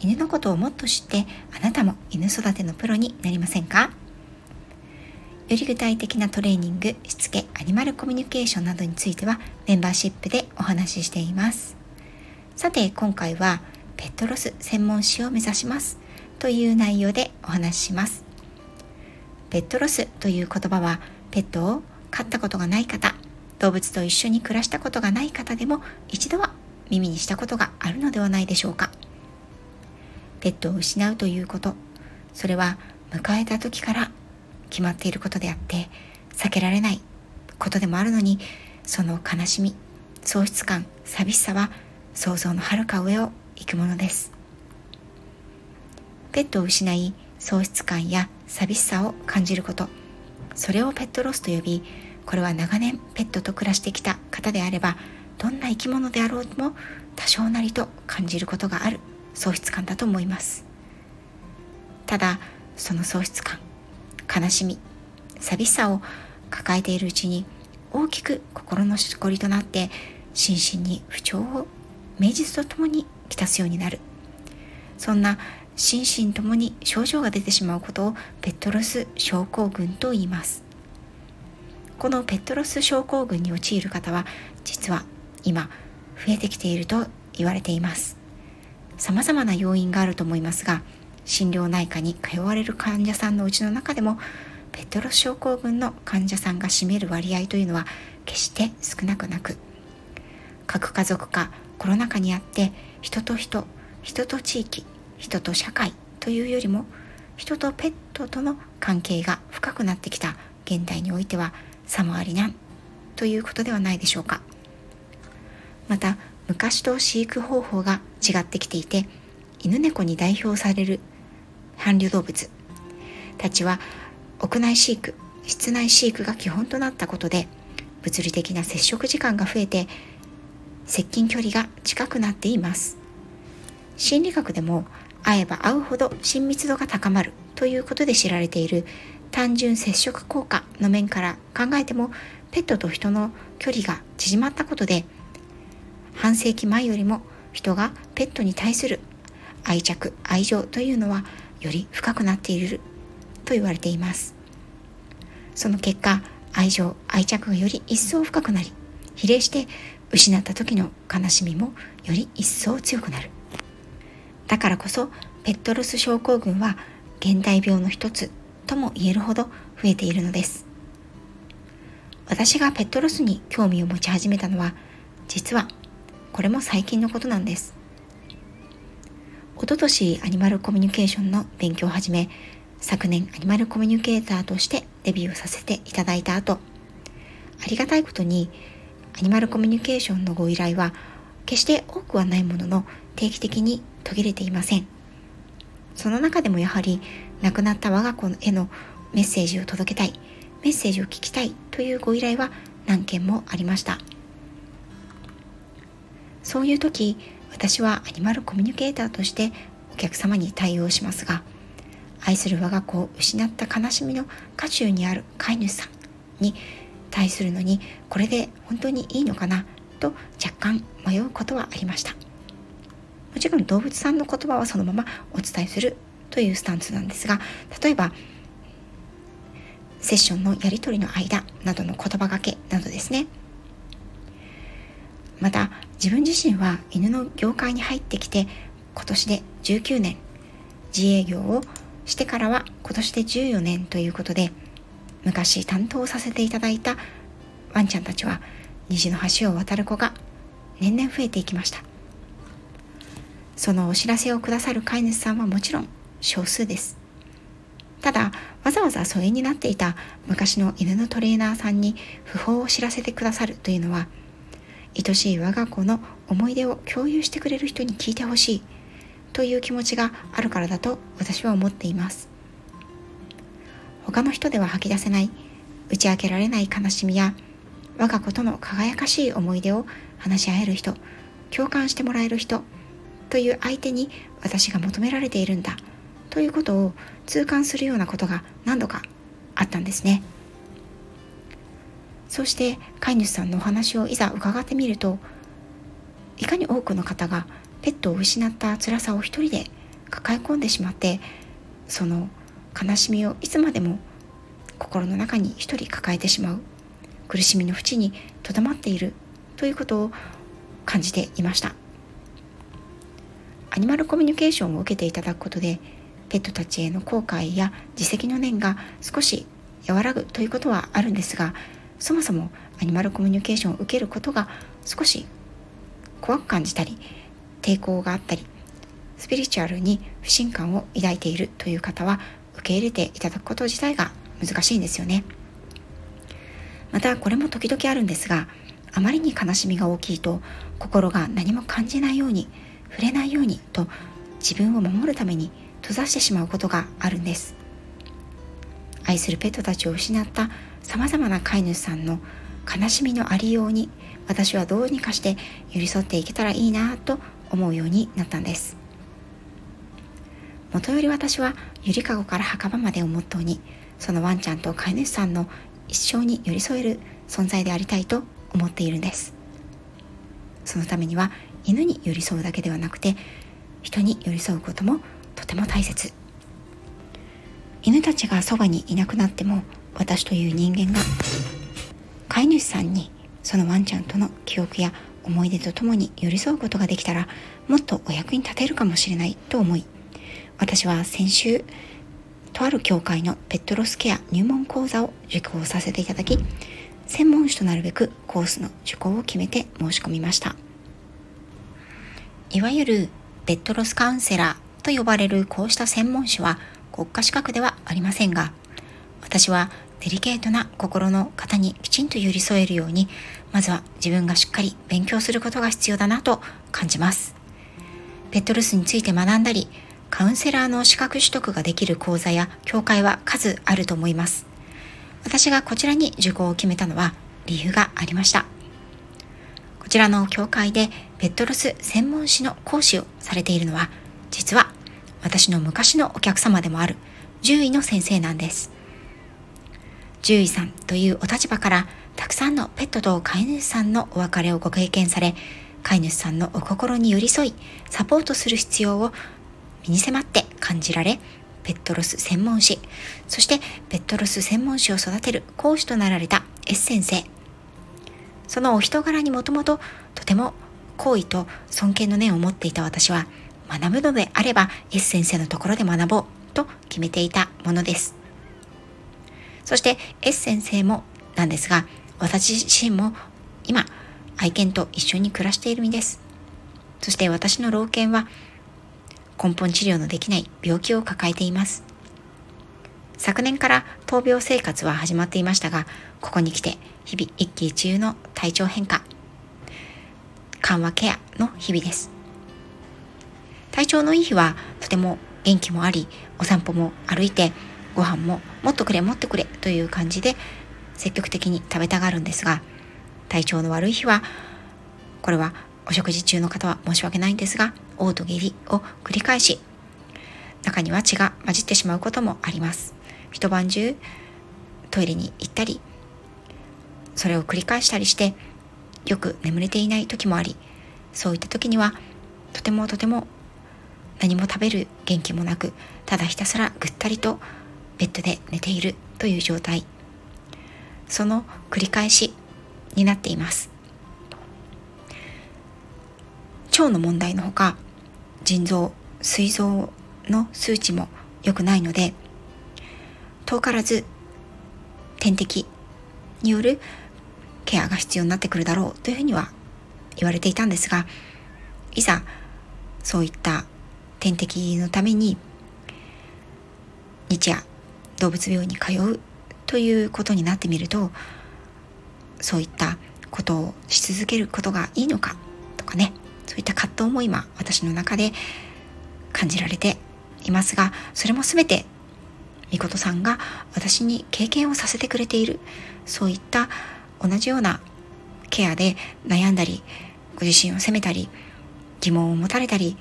犬のことをもっと知ってあなたも犬育てのプロになりませんか？より具体的なトレーニング、しつけ、アニマルコミュニケーションなどについてはメンバーシップでお話ししています。さて今回はペットロス専門誌を目指しますという内容でお話しします。ペットロスという言葉はペットを飼ったことがない方、動物と一緒に暮らしたことがない方でも一度は耳にしたことがあるのではないでしょうか。ペットを失うということ。それは迎えた時から決まっていることであって避けられないことでもあるのにその悲しみ喪失感寂しさは想像のはるか上を行くものです。ペットを失い喪失感や寂しさを感じること。それをペットロスと呼びこれは長年ペットと暮らしてきた方であればどんな生き物であろうとも多少なりと感じることがある。喪失感だと思います。ただその喪失感悲しみ寂しさを抱えているうちに大きく心のしこりとなって心身に不調を名実とともにきたすようになる。そんな心身ともに症状が出てしまうことをペットロス症候群と言います。このペットロス症候群に陥る方は実は今増えてきていると言われています。様々な要因があると思いますが心療内科に通われる患者さんのうちの中でもペトロス症候群の患者さんが占める割合というのは決して少なくなく核家族化コロナ禍にあって人と人人と地域人と社会というよりも人とペットとの関係が深くなってきた現代においてはさもありなんということではないでしょうか。また昔と飼育方法が違ってきていて犬猫に代表される伴侶動物。たちは屋内飼育室内飼育が基本となったことで物理的な接触時間が増えて接近距離が近くなっています。心理学でも会えば会うほど親密度が高まるということで知られている単純接触効果の面から考えてもペットと人の距離が縮まったことで半世紀前よりも人がペットに対する愛着愛情というのはより深くなっていると言われています。その結果愛情愛着がより一層深くなり比例して失った時の悲しみもより一層強くなる。だからこそペットロス症候群は現代病の一つとも言えるほど増えているのです。私がペットロスに興味を持ち始めたのは実はこれも最近のことなんです。一昨年アニマルコミュニケーションの勉強を始め昨年アニマルコミュニケーターとしてデビューさせていただいた後ありがたいことにアニマルコミュニケーションのご依頼は決して多くはないものの定期的に途切れていません。その中でもやはり亡くなった我が子へのメッセージを届けたいメッセージを聞きたいというご依頼は何件もありました。そういう時私はアニマルコミュニケーターとしてお客様に対応しますが愛する我が子を失った悲しみの渦中にある飼い主さんに対するのにこれで本当にいいのかなと若干迷うことはありました。もちろん動物さんの言葉はそのままお伝えするというスタンスなんですが例えばセッションのやり取りの間などの言葉がけなどですね。また自分自身は犬の業界に入ってきて今年で19年。自営業をしてからは今年で14年ということで昔担当させていただいたワンちゃんたちは虹の橋を渡る子が年々増えていきました。そのお知らせをくださる飼い主さんはもちろん少数です。ただわざわざ疎遠になっていた昔の犬のトレーナーさんに訃報を知らせてくださるというのは愛しい我が子の思い出を共有してくれる人に聞いてほしいという気持ちがあるからだと私は思っています。他の人では吐き出せない打ち明けられない悲しみや我が子との輝かしい思い出を話し合える人共感してもらえる人という相手に私が求められているんだということを痛感するようなことが何度かあったんですね。そして飼い主さんのお話をいざ伺ってみるといかに多くの方がペットを失った辛さを一人で抱え込んでしまってその悲しみをいつまでも心の中に一人抱えてしまう苦しみの淵にとどまっているということを感じていました。アニマルコミュニケーションを受けていただくことでペットたちへの後悔や自責の念が少し和らぐということはあるんですがそもそもアニマルコミュニケーションを受けることが少し怖く感じたり抵抗があったりスピリチュアルに不信感を抱いているという方は受け入れていただくこと自体が難しいんですよね。またこれも時々あるんですがあまりに悲しみが大きいと心が何も感じないように触れないようにと自分を守るために閉ざしてしまうことがあるんです。愛するペットたちを失ったさまざまな飼い主さんの悲しみのありように私はどうにかして寄り添っていけたらいいなと思うようになったんです。もとより私はゆりかごから墓場までをモットーにそのワンちゃんと飼い主さんの一生に寄り添える存在でありたいと思っているんです。そのためには犬に寄り添うだけではなくて人に寄り添うこともとても大切。犬たちがそばにいなくなっても私という人間が飼い主さんにそのワンちゃんとの記憶や思い出とともに寄り添うことができたらもっとお役に立てるかもしれないと思い私は先週とある教会のペットロスケア入門講座を受講させていただき専門誌となるべくコースの受講を決めて申し込みました。いわゆるペットロスカウンセラーと呼ばれるこうした専門誌は国家資格ではありませんが私はデリケートな心の方にきちんと寄り添えるようにまずは自分がしっかり勉強することが必要だなと感じます。ペットロスについて学んだりカウンセラーの資格取得ができる講座や協会は数あると思います。私がこちらに受講を決めたのは理由がありました。こちらの協会でペットロス専門誌の講師をされているのは実は私の昔のお客様でもある獣医の先生なんです。獣医さんというお立場からたくさんのペットと飼い主さんのお別れをご経験され飼い主さんのお心に寄り添いサポートする必要を身に迫って感じられペットロス専門誌そしてペットロス専門誌を育てる講師となられた S 先生そのお人柄にもともととても好意と尊敬の念を持っていた私は学ぶのであれば S 先生のところで学ぼうと決めていたものです。そして S 先生もなんですが、私自身も今、愛犬と一緒に暮らしている身です。そして私の老犬は根本治療のできない病気を抱えています。昨年から闘病生活は始まっていましたが、ここに来て日々一喜一憂の体調変化、緩和ケアの日々です。体調のいい日はとても元気もあり、お散歩も歩いてご飯ももっとくれもっとくれという感じで積極的に食べたがるんですが体調の悪い日はこれはお食事中の方は申し訳ないんですが嘔吐下痢を繰り返し中には血が混じってしまうこともあります。一晩中トイレに行ったりそれを繰り返したりしてよく眠れていない時もありそういった時にはとてもとても何も食べる元気もなくただひたすらぐったりとベッドで寝ているという状態。その繰り返しになっています。腸の問題のほか腎臓膵臓の数値も良くないので遠からず点滴によるケアが必要になってくるだろうというふうには言われていたんですがいざそういった点滴のために日夜動物病院に通うということになってみるとそういったことをし続けることがいいのかとかねそういった葛藤も今私の中で感じられていますがそれも全てみことさんが私に経験をさせてくれている。そういった同じようなケアで悩んだりご自身を責めたり疑問を持たれたり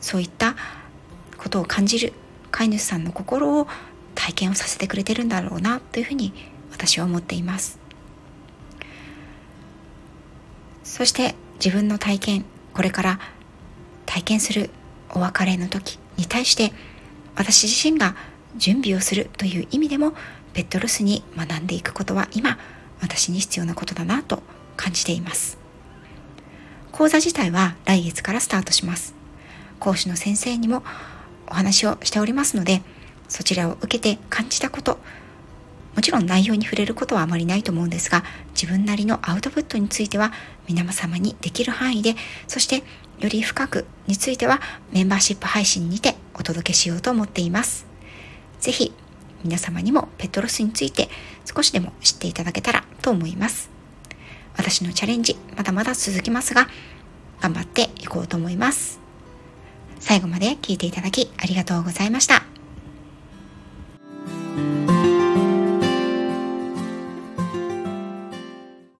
そういったことを感じる飼い主さんの心を体験をさせてくれてるんだろうなというふうに私は思っています。そして自分の体験これから体験するお別れの時に対して私自身が準備をするという意味でもペットロスに学んでいくことは今私に必要なことだなと感じています。講座自体は来月からスタートします。講師の先生にもお話をしておりますのでそちらを受けて感じたこと。もちろん内容に触れることはあまりないと思うんですが自分なりのアウトプットについては皆様にできる範囲でそしてより深くについてはメンバーシップ配信にてお届けしようと思っています。是非皆様にもペットロスについて少しでも知っていただけたらと思います。私のチャレンジまだまだ続きますが頑張っていこうと思います。最後まで聞いていただきありがとうございました。